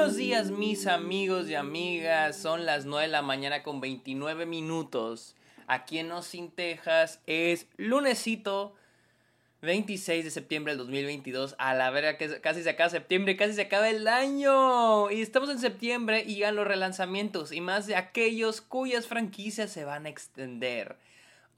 buenos días mis amigos y amigas. Son las 9 de la mañana con 29 minutos. Aquí en Austin, Texas es lunesito 26 de septiembre del 2022. A la verga que casi se acaba septiembre, casi se acaba el año. Y estamos en septiembre y ya los relanzamientos y más de aquellos cuyas franquicias se van a extender.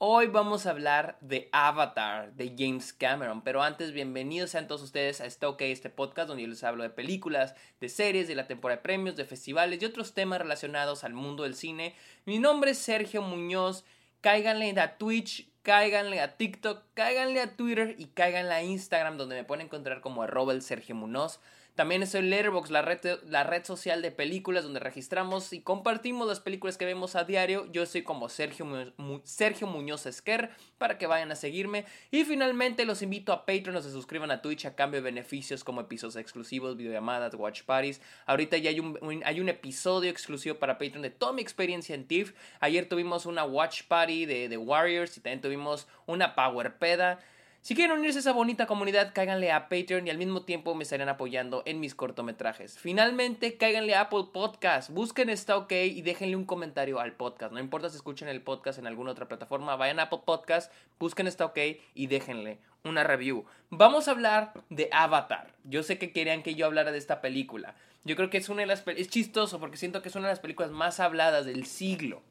Hoy vamos a hablar de Avatar de James Cameron, pero antes bienvenidos sean todos ustedes a Está OK, este podcast donde yo les hablo de películas, de series, de la temporada de premios, de festivales y otros temas relacionados al mundo del cine. Mi nombre es Sergio Muñoz, cáiganle a Twitch, cáiganle a TikTok, cáiganle a Twitter y cáiganle a Instagram donde me pueden encontrar como arroba Sergio Muñoz. También estoy en Letterboxd, la red, la red social de películas donde registramos y compartimos las películas que vemos a diario. Yo soy como Sergio, Sergio Muñoz Esquer para que vayan a seguirme. Y finalmente los invito a Patreon, se suscriban a Twitch a cambio de beneficios como episodios exclusivos, videollamadas, watch parties. Ahorita ya hay un, hay un episodio exclusivo para Patreon de toda mi experiencia en TIFF. Ayer tuvimos una watch party de, de Warriors y también tuvimos una Power Peda. Si quieren unirse a esa bonita comunidad, cáiganle a Patreon y al mismo tiempo me estarán apoyando en mis cortometrajes. Finalmente, cáiganle a Apple Podcast, busquen Está OK y déjenle un comentario al podcast. No importa si escuchen el podcast en alguna otra plataforma, vayan a Apple Podcast, busquen Está OK y déjenle una review. Vamos a hablar de Avatar. Yo sé que querían que yo hablara de esta película. Yo creo que es una de las es chistoso porque siento que es una de las películas más habladas del siglo.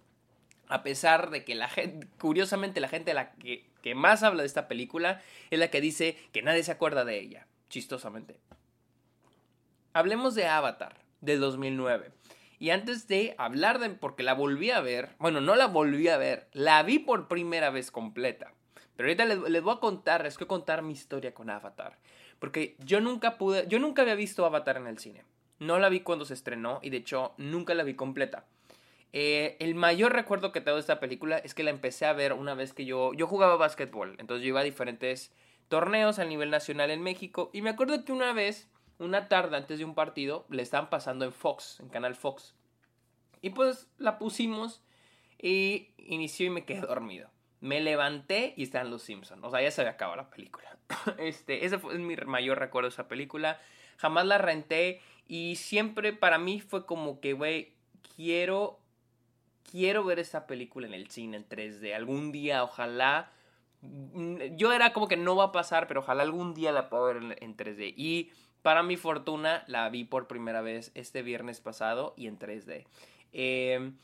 A pesar de que la gente, curiosamente la gente la que que más habla de esta película es la que dice que nadie se acuerda de ella, chistosamente. Hablemos de Avatar, de 2009. Y antes de hablar de, porque la volví a ver, bueno, no la volví a ver, la vi por primera vez completa. Pero ahorita les, voy a contar, les voy a contar mi historia con Avatar. Porque yo nunca pude, yo nunca había visto Avatar en el cine. No la vi cuando se estrenó y de hecho nunca la vi completa. Eh, el mayor recuerdo que tengo de esta película es que la empecé a ver una vez que yo, yo jugaba básquetbol. Entonces yo iba a diferentes torneos a nivel nacional en México. Y me acuerdo que una vez, una tarde antes de un partido, le estaban pasando en Fox, en Canal Fox. Y pues la pusimos y inició y me quedé dormido. Me levanté y están los Simpsons. O sea, ya se había acabado la película. Este, ese fue mi mayor recuerdo de esa película. Jamás la renté y siempre para mí fue como que, güey, quiero quiero ver esa película en el cine en 3D. Algún día, ojalá. Mm, yo era como que no va a pasar, pero ojalá algún día la pueda ver en 3D. Y para mi fortuna, la vi por primera vez este viernes pasado y en 3D. Em,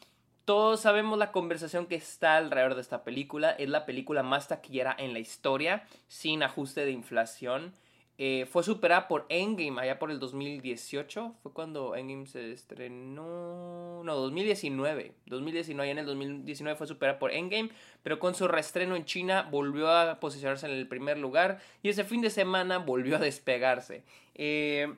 todos sabemos la conversación que está alrededor de esta película. Es la película más taquillera en la historia, sin ajuste de inflación. Eh, fue superada por Endgame allá por el 2018. Fue cuando Endgame se estrenó. No, 2019. 2019, en el 2019 fue superada por Endgame. Pero con su reestreno en China volvió a posicionarse en el primer lugar. Y ese fin de semana volvió a despegarse. Eh,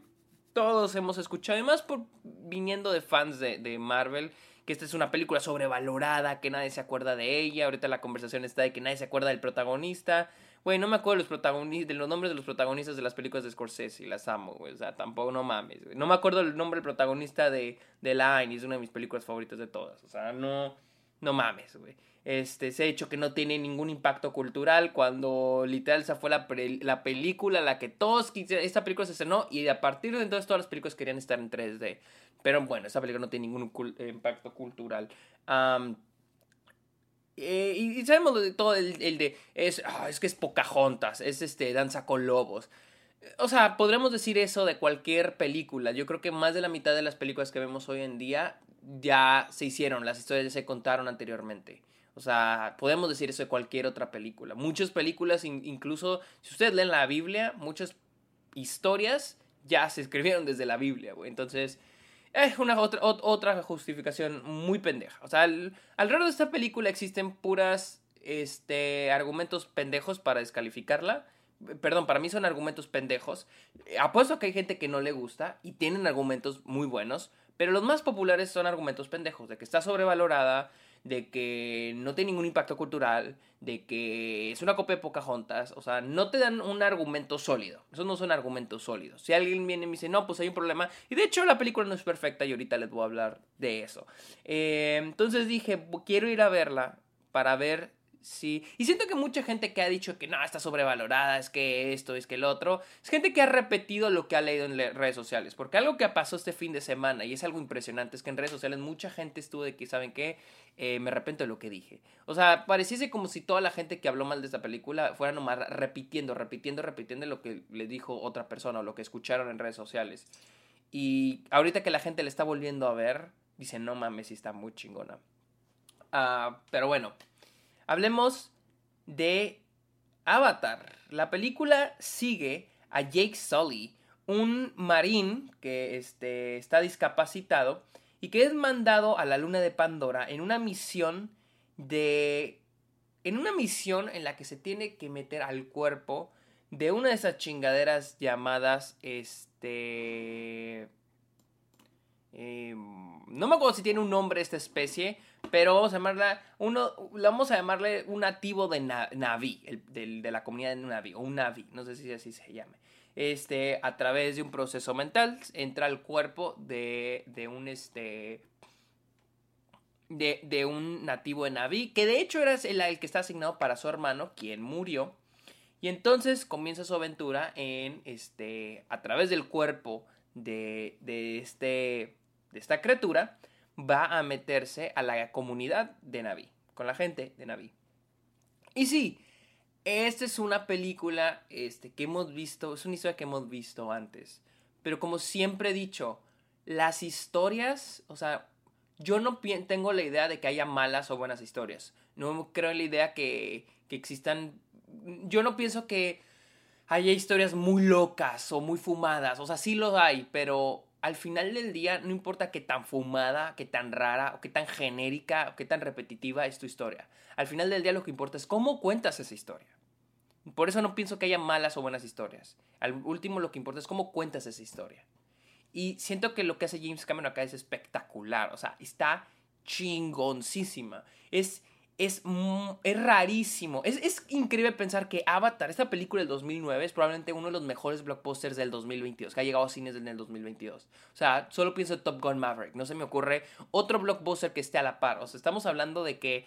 todos hemos escuchado, además por viniendo de fans de, de Marvel que esta es una película sobrevalorada, que nadie se acuerda de ella. Ahorita la conversación está de que nadie se acuerda del protagonista. Güey, no me acuerdo de los protagonistas, de los nombres de los protagonistas de las películas de Scorsese, las amo, güey. O sea, tampoco, no mames, güey. No me acuerdo el nombre del protagonista de, de Line, es una de mis películas favoritas de todas. O sea, no, no mames, güey. Este, se ha hecho que no tiene ningún impacto cultural cuando literal esa fue la, la película la que todos quisieron, esta película se estrenó y a partir de entonces todas las películas querían estar en 3D. Pero bueno, esa película no tiene ningún impacto cultural. Eh, y, sabemos de todo el, de. Es, ah, es que es Pocahontas, es este, Danza con Lobos. O sea, podremos decir eso de cualquier película. Yo creo que más de la mitad de las películas que vemos hoy en día ya se hicieron, las historias ya se contaron anteriormente. O sea, podemos decir eso de cualquier otra película. Muchas películas, incluso si ustedes leen la Biblia, muchas historias ya se escribieron desde la Biblia, güey. Entonces, es una otra, otra justificación muy pendeja. O sea, alrededor de esta película existen puras este, argumentos pendejos para descalificarla. Perdón, para mí son argumentos pendejos. Apuesto que hay gente que no le gusta y tienen argumentos muy buenos, pero los más populares son argumentos pendejos, de que está sobrevalorada, de que no tiene ningún impacto cultural, de que es una copia de Pocahontas, o sea, no te dan un argumento sólido. Esos no son argumentos sólidos. Si alguien viene y me dice, no, pues hay un problema, y de hecho la película no es perfecta y ahorita les voy a hablar de eso. Eh, entonces dije, quiero ir a verla para ver Sí, y siento que mucha gente que ha dicho que no, está sobrevalorada, es que esto, es que el otro, es gente que ha repetido lo que ha leído en redes sociales, porque algo que pasó este fin de semana, y es algo impresionante, es que en redes sociales mucha gente estuvo de que, ¿saben qué? Eh, me arrepiento de lo que dije. O sea, pareciese como si toda la gente que habló mal de esta película fuera nomás repitiendo, repitiendo, repitiendo lo que le dijo otra persona o lo que escucharon en redes sociales. Y ahorita que la gente le está volviendo a ver, dice, no mames, sí está muy chingona. Ah, pero bueno, Hablemos de Avatar. La película sigue a Jake Sully, un marín que este, está discapacitado y que es mandado a la luna de Pandora en una misión de... En una misión en la que se tiene que meter al cuerpo de una de esas chingaderas llamadas este... Em, no me acuerdo si tiene un nombre esta especie, pero vamos a llamarla, uno, vamos a llamarle un nativo de Navi, de, la comunidad de Navi, o un Navi, no sé si así se llame. Este, a través de un proceso mental, entra al cuerpo de, de un, este, de, un nativo de Navi, que de hecho era el, el, que está asignado para su hermano, quien murió. Y entonces comienza su aventura en, este, a través del cuerpo de, de, este, de esta criatura, va a meterse a la comunidad de Navi, con la gente de Navi. Y sí, esta es una película este, que hemos visto, es una historia que hemos visto antes. Pero como siempre he dicho, las historias, o sea, yo no tengo la idea de que haya malas o buenas historias. No creo en la idea que, que existan... Yo no pienso que haya historias muy locas o muy fumadas. O sea, sí los hay, pero al final del día, no importa qué tan fumada, qué tan rara, o qué tan genérica, o qué tan repetitiva es tu historia. Al final del día lo que importa es cómo cuentas esa historia. Por eso no pienso que haya malas o buenas historias. Al último lo que importa es cómo cuentas esa historia. Y siento que lo que hace James Cameron acá es espectacular. O sea, está chingoncísima. Es es, es rarísimo. Es, es, increíble pensar que Avatar, esta película del 2009, es probablemente uno de los mejores blockbusters del 2022, que ha llegado a cines en el 2022. O sea, solo pienso en Top Gun Maverick. No se me ocurre otro blockbuster que esté a la par. O sea, estamos hablando de que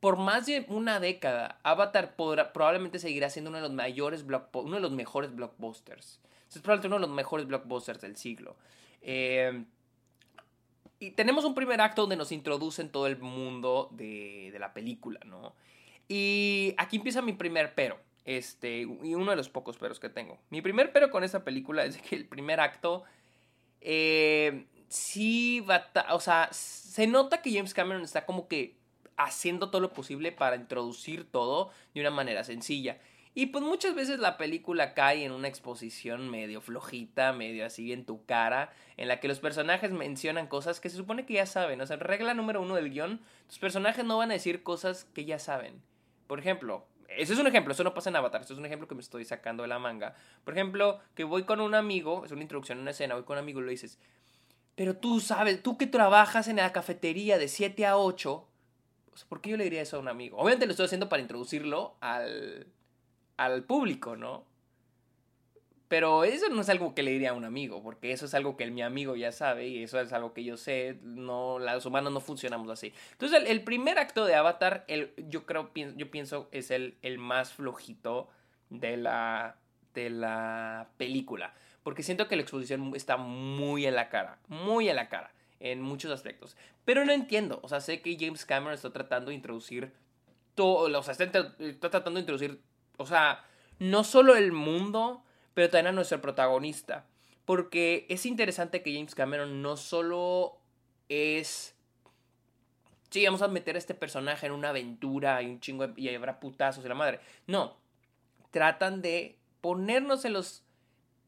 por más de una década, Avatar podrá, probablemente seguirá siendo uno de los mayores uno de los mejores blockbusters. Es probablemente uno de los mejores blockbusters del siglo. Eh, y tenemos un primer acto donde nos introducen todo el mundo de, de la película, ¿no? Y aquí empieza mi primer pero. Este, y uno de los pocos peros que tengo. Mi primer pero con esta película es que el primer acto. Eh, sí va. O sea, se nota que James Cameron está como que haciendo todo lo posible para introducir todo de una manera sencilla. Y pues muchas veces la película cae en una exposición medio flojita, medio así en tu cara, en la que los personajes mencionan cosas que se supone que ya saben. O sea, regla número uno del guion, tus personajes no van a decir cosas que ya saben. Por ejemplo, ese es un ejemplo, eso no pasa en Avatar, eso es un ejemplo que me estoy sacando de la manga. Por ejemplo, que voy con un amigo, es una introducción una escena, voy con un amigo y le dices, pero tú sabes, tú que trabajas en la cafetería de 7 a 8, ¿por qué yo le diría eso a un amigo? Obviamente lo estoy haciendo para introducirlo al, al público, ¿no? Pero eso no es algo que le diría a un amigo, porque eso es algo que mi amigo ya sabe y eso es algo que yo sé, no, los humanos no funcionamos así. Entonces el, primer acto de Avatar, el, yo creo, yo pienso es el, el más flojito de la, de la película, porque siento que la exposición está muy en la cara, muy en la cara, en muchos aspectos. Pero no entiendo, o sea, sé que James Cameron está tratando de introducir todo, o sea, está tratando de introducir o sea, no solo el mundo, pero también a nuestro protagonista. Porque es interesante que James Cameron no solo es... Sí, vamos a meter a este personaje en una aventura y un chingo y habrá putazos y la madre. No, tratan de ponernos en los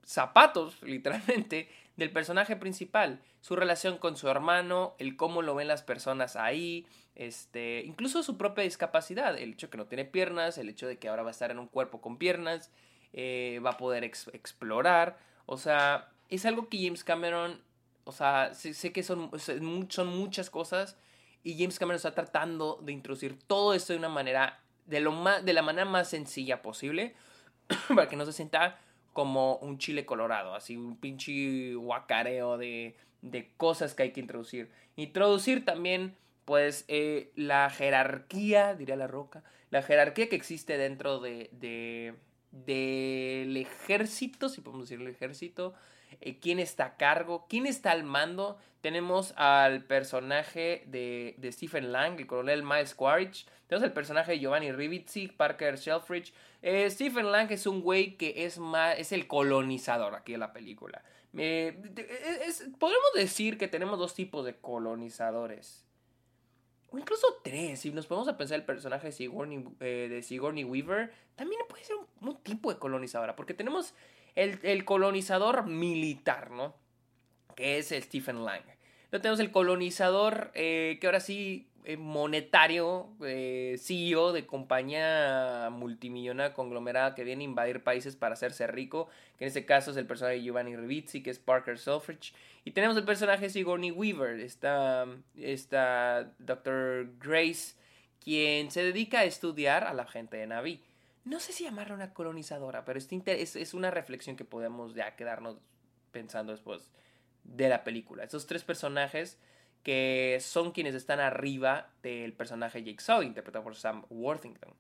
zapatos, literalmente, del personaje principal, su relación con su hermano, el cómo lo ven las personas ahí, este, incluso su propia discapacidad, el hecho de que no tiene piernas, el hecho de que ahora va a estar en un cuerpo con piernas, eh, va a poder explorar, o sea, es algo que James Cameron, o sea, sé, que son, son muchas cosas y James Cameron está tratando de introducir todo esto de una manera, de, lo más, de la manera más sencilla posible, para que no se sienta como un chile colorado, así un pinche guacareo de, de cosas que hay que introducir. Introducir también pues eh, la jerarquía, diría la roca, la jerarquía que existe dentro de, de del ejército, si podemos decir el ejército, eh, quién está a cargo, quién está al mando. Tenemos al personaje de, de Stephen Lang, el coronel Miles Quaritch. Tenemos el personaje de Giovanni Ribisi, Parker Shelfridge. Eh, Stephen Lang es un güey que es, más, es el colonizador aquí en la película. Eh, podemos decir que tenemos dos tipos de colonizadores. O incluso tres. Si nos ponemos a pensar el personaje de Sigourney, de Sigourney Weaver, también puede ser un, un, tipo de colonizadora. Porque tenemos el, colonizador militar, ¿no? Que es Stephen Lang. Luego tenemos el colonizador eh, que ahora sí eh, monetario, eh, CEO de compañía multimillonaria conglomerada que viene a invadir países para hacerse rico, que en este caso es el personaje de Giovanni Ribisi, que es Parker Selfridge. Y tenemos el personaje de Sigourney Weaver, esta, esta Dr. Grace, quien se dedica a estudiar a la gente de Naví no sé si llamarla una colonizadora, pero es, es una reflexión que podemos ya quedarnos pensando después de la película. Esos tres personajes que son quienes están arriba del personaje Jake Sully, interpretado por Sam Worthington.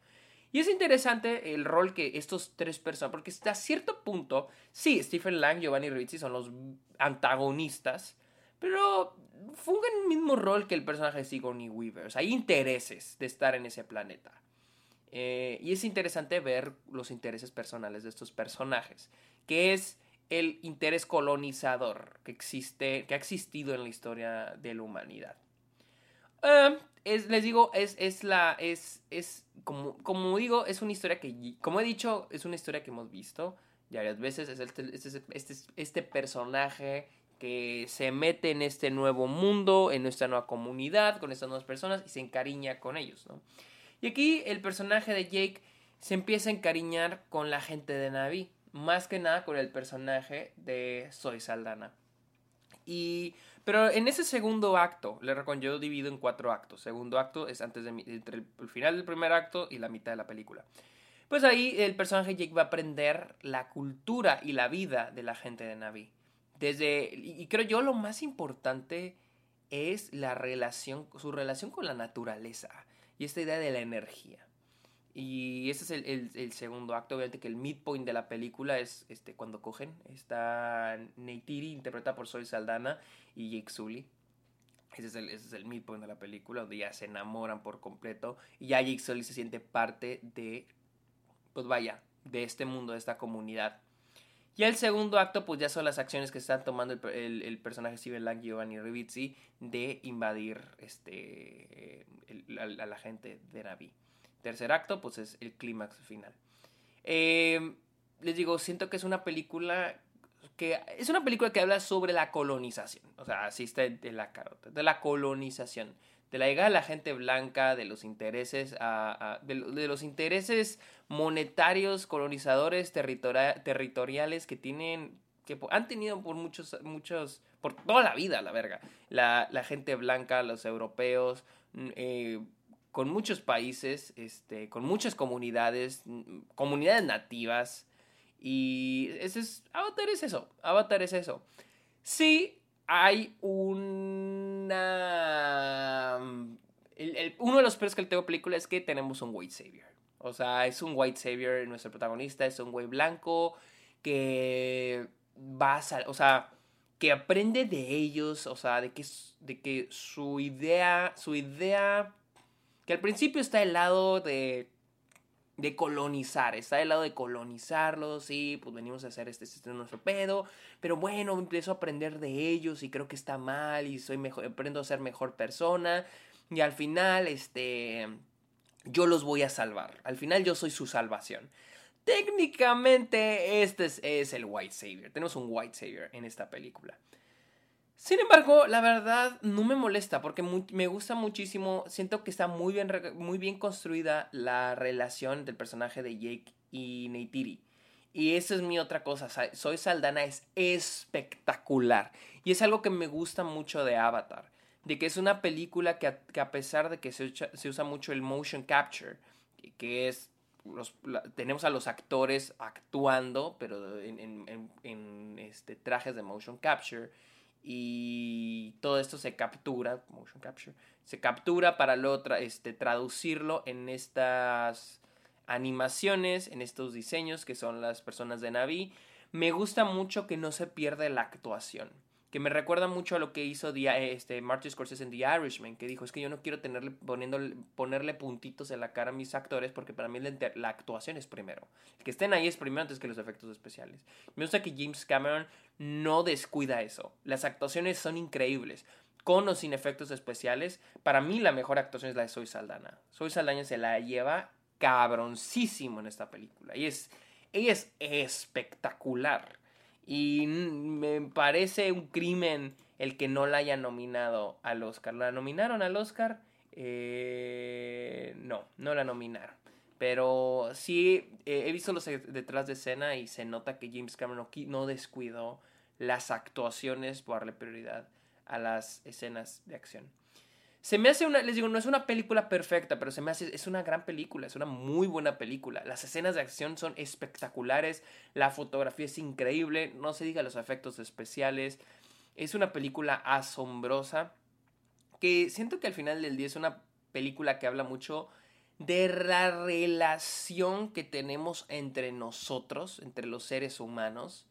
Y es interesante el rol que estos tres personas, porque hasta cierto punto, sí, Stephen Lang, Giovanni Ribisi son los antagonistas, pero fungen el mismo rol que el personaje de Sigourney Weaver. O sea, hay intereses de estar en ese planeta. Eh, y es interesante ver los intereses personales de estos personajes, que es el interés colonizador que existe, que ha existido en la historia de la humanidad. Eh, es, les digo, es, es la, es, es, como, como digo, es una historia que, como he dicho, es una historia que hemos visto ya varias veces, es este, este, este, este personaje que se mete en este nuevo mundo, en nuestra nueva comunidad, con estas nuevas personas y se encariña con ellos, ¿no? Y aquí el personaje de Jake se empieza a encariñar con la gente de Navi, más que nada con el personaje de Soy Saldana. Y, pero en ese segundo acto, le recuerdo, yo divido en cuatro actos. Segundo acto es antes de entre el final del primer acto y la mitad de la película. Pues ahí el personaje Jake va a aprender la cultura y la vida de la gente de Navi. Desde, y creo yo lo más importante es la relación, su relación con la naturaleza y esta idea de la energía. Y ese es el, segundo acto, obviamente que el midpoint de la película es este, cuando cogen. Está Neytiri, interpretada por Soy Saldana, y Jake Sully. Ese es, el, ese es el midpoint de la película, donde ya se enamoran por completo. Y ya Jake Sully se siente parte de, pues vaya, de este mundo, de esta comunidad. Y el segundo acto, pues ya son las acciones que están tomando el, el, personaje Steven Lang, Giovanni Ribisi, de invadir este, a, la gente de Navi. Tercer acto, pues es el clímax final. Em, les digo, siento que es una película que es una película que habla sobre la colonización. O sea, así está de la carota, de la colonización de la llegada de la gente blanca, de los intereses, de, los intereses monetarios, colonizadores, territoriales que tienen, que han tenido por muchos, muchos, por toda la vida, la verga, la, gente blanca, los europeos, mm, eh, con muchos países, este, con muchas comunidades, mm, comunidades nativas, y ese es, Avatar es eso, Avatar es eso. Sí, hay una... uno de los peores que le tengo película es que tenemos un white savior. O sea, es un white savior nuestro protagonista, es un güey blanco que va a... O sea, que aprende de ellos, o sea, de que, de que su idea, su idea, que al principio está del lado de de colonizar, está del lado de colonizarlos, sí, pues venimos a hacer este, este nuestro pedo, pero bueno, empiezo a aprender de ellos y creo que está mal y soy mejor, aprendo a ser mejor persona y al final, este, yo los voy a salvar, al final yo soy su salvación. Técnicamente este es, es el White Savior, tenemos un White Savior en esta película. Sin embargo, la verdad no me molesta porque me gusta muchísimo. Siento que está muy bien, muy bien construida la relación del personaje de Jake y Neytiri. Y esa es mi otra cosa. Soy Saldana es espectacular. Y es algo que me gusta mucho de Avatar. De que es una película que a, pesar de que se, usa mucho el motion capture, que es tenemos a los actores actuando, pero en, en, en, este, trajes de motion capture y todo esto se captura, motion capture, se captura para luego este, traducirlo en estas animaciones, en estos diseños que son las personas de Navi. Me gusta mucho que no se pierda la actuación que me recuerda mucho a lo que hizo este, Martin Scorsese en The Irishman, que dijo, es que yo no quiero tenerle, ponerle puntitos en la cara a mis actores porque para mí la, actuación es primero. que estén ahí es primero antes que los efectos especiales. Me gusta que James Cameron no descuida eso. Las actuaciones son increíbles. Con o sin efectos especiales, para mí la mejor actuación es la de Soy Saldana. Soy Saldana se la lleva cabroncísimo en esta película. Y es, ella es espectacular. Y me parece un crimen el que no la haya nominado al Oscar. ¿La nominaron al Oscar? Eh, no, no la nominaron. Pero sí, eh, he visto los detrás de escena y se nota que James Cameron no descuidó las actuaciones por darle prioridad a las escenas de acción. Se me hace una, les digo, no es una película perfecta, pero se me hace, es una gran película, es una muy buena película. Las escenas de acción son espectaculares, la fotografía es increíble, no se diga los efectos especiales. Es una película asombrosa que siento que al final del día es una película que habla mucho de la relación que tenemos entre nosotros, entre los seres humanos.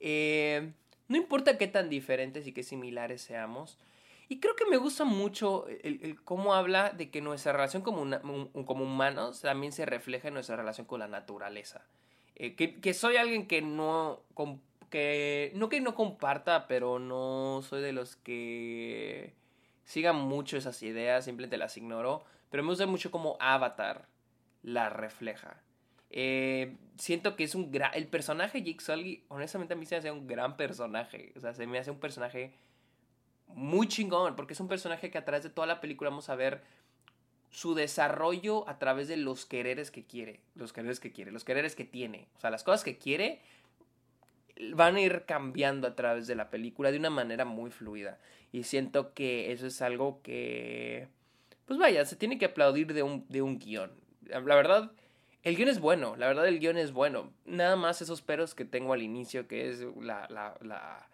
Eh, no importa qué tan diferentes y qué similares seamos, y creo que me gusta mucho el, cómo habla de que nuestra relación como, como humanos también se refleja en nuestra relación con la naturaleza. Eh, que, soy alguien que no, que no que no comparta, pero no soy de los que sigan mucho esas ideas, simplemente las ignoro. Pero me gusta mucho cómo Avatar la refleja. Eh, siento que es un gran... El personaje Jake Sully, honestamente a mí se me hace un gran personaje. O sea, se me hace un personaje muy chingón, porque es un personaje que a través de toda la película vamos a ver su desarrollo a través de los quereres que quiere, los quereres que quiere, los quereres que tiene, o sea, las cosas que quiere van a ir cambiando a través de la película de una manera muy fluida y siento que eso es algo que pues vaya, se tiene que aplaudir de un, de un guion. La verdad, el guion es bueno, la verdad el guion es bueno. Nada más esos peros que tengo al inicio, que es la, la, la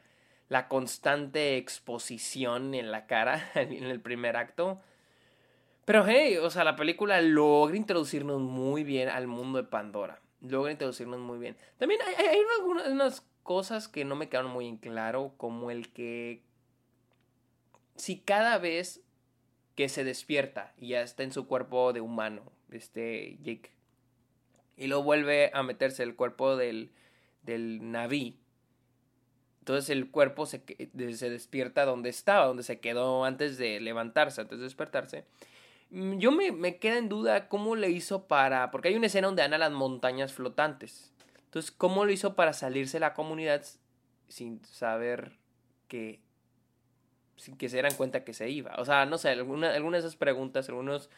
la constante exposición en la cara en el primer acto. Pero hey, o sea, la película logra introducirnos muy bien al mundo de Pandora. Logra introducirnos muy bien. También hay, algunas cosas que no me quedaron muy en claro, como el que si cada vez que se despierta y ya está en su cuerpo de humano, este Jake, y lo vuelve a meterse el cuerpo del, del Naví, entonces el cuerpo se, se despierta donde estaba, donde se quedó antes de levantarse, antes de despertarse. Mm, yo me, me queda en duda cómo le hizo para... Porque hay una escena donde anda las montañas flotantes. Entonces, ¿cómo lo hizo para salirse de la comunidad sin saber que... sin que se dieran cuenta que se iba? O sea, no sé, alguna, algunas de esas preguntas, algunos...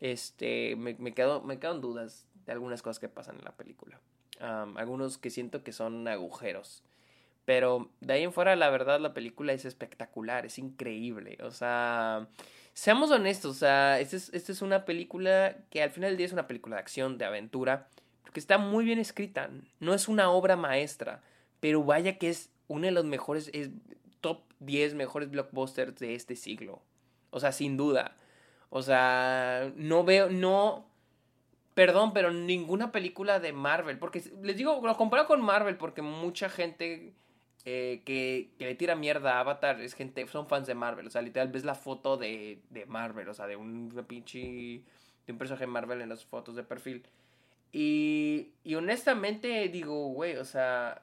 Este, me, me, quedo, me quedan dudas de algunas cosas que pasan en la película. algunos que siento que son agujeros. Pero de ahí en fuera, la verdad, la película es espectacular, es increíble. O sea, seamos honestos, o sea, esta es, es una película que al final del día es una película de acción, de aventura, porque está muy bien escrita. No es una obra maestra, pero vaya que es uno de los mejores, es top 10 mejores blockbusters de este siglo. O sea, sin duda. O sea, no veo, no... Perdón, pero ninguna película de Marvel, porque les digo, lo comparo con Marvel porque mucha gente eh, que, le tira mierda a Avatar es gente, son fans de Marvel. O sea, literal, ves la foto de, de Marvel, o sea, de un pinche. de un personaje Marvel en las fotos de perfil. Y, y honestamente digo, güey, o sea.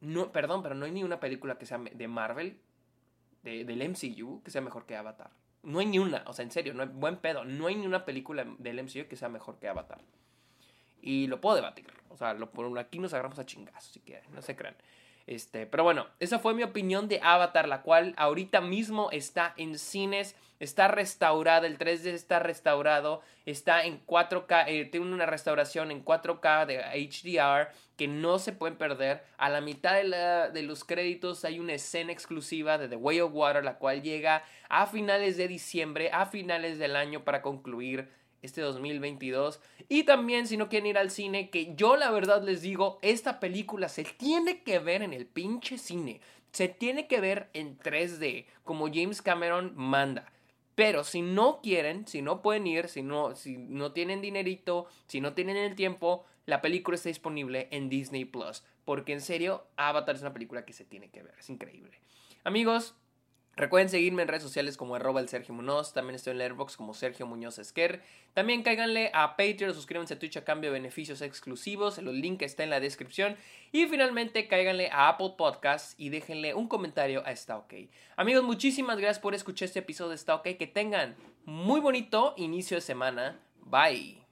No, perdón, pero no hay ni una película que sea de Marvel, de, del MCU, que sea mejor que Avatar. No hay ni una, o sea, en serio, no hay, buen pedo. No hay ni una película del MCU que sea mejor que Avatar. Y lo puedo debatir. O sea, lo, aquí nos agarramos a chingazos, si quieren, no se crean. Este, pero bueno, esa fue mi opinión de Avatar, la cual ahorita mismo está en cines, está restaurada, el 3D está restaurado, está en 4K, eh, tiene una restauración en 4K de HDR que no se pueden perder. A la mitad de, de los créditos hay una escena exclusiva de The Way of Water, la cual llega a finales de diciembre, a finales del año para concluir este 2022. Y también si no quieren ir al cine, que yo la verdad les digo, esta película se tiene que ver en el pinche cine. Se tiene que ver en 3D, como James Cameron manda. Pero si no quieren, si no pueden ir, si no, si no tienen dinerito, si no tienen el tiempo, la película está disponible en Disney Plus. Porque en serio, Avatar es una película que se tiene que ver. Es increíble. Amigos, Recuerden seguirme en redes sociales como arroba el Sergio Munoz. También estoy en Letterboxd como Sergio Muñoz Esquer. También cáiganle a Patreon, suscríbanse a Twitch a cambio de beneficios exclusivos. El link está en la descripción. Y finalmente cáiganle a Apple Podcasts y déjenle un comentario a Está OK. Amigos, muchísimas gracias por escuchar este episodio de Está. Que tengan muy bonito inicio de semana. Bye.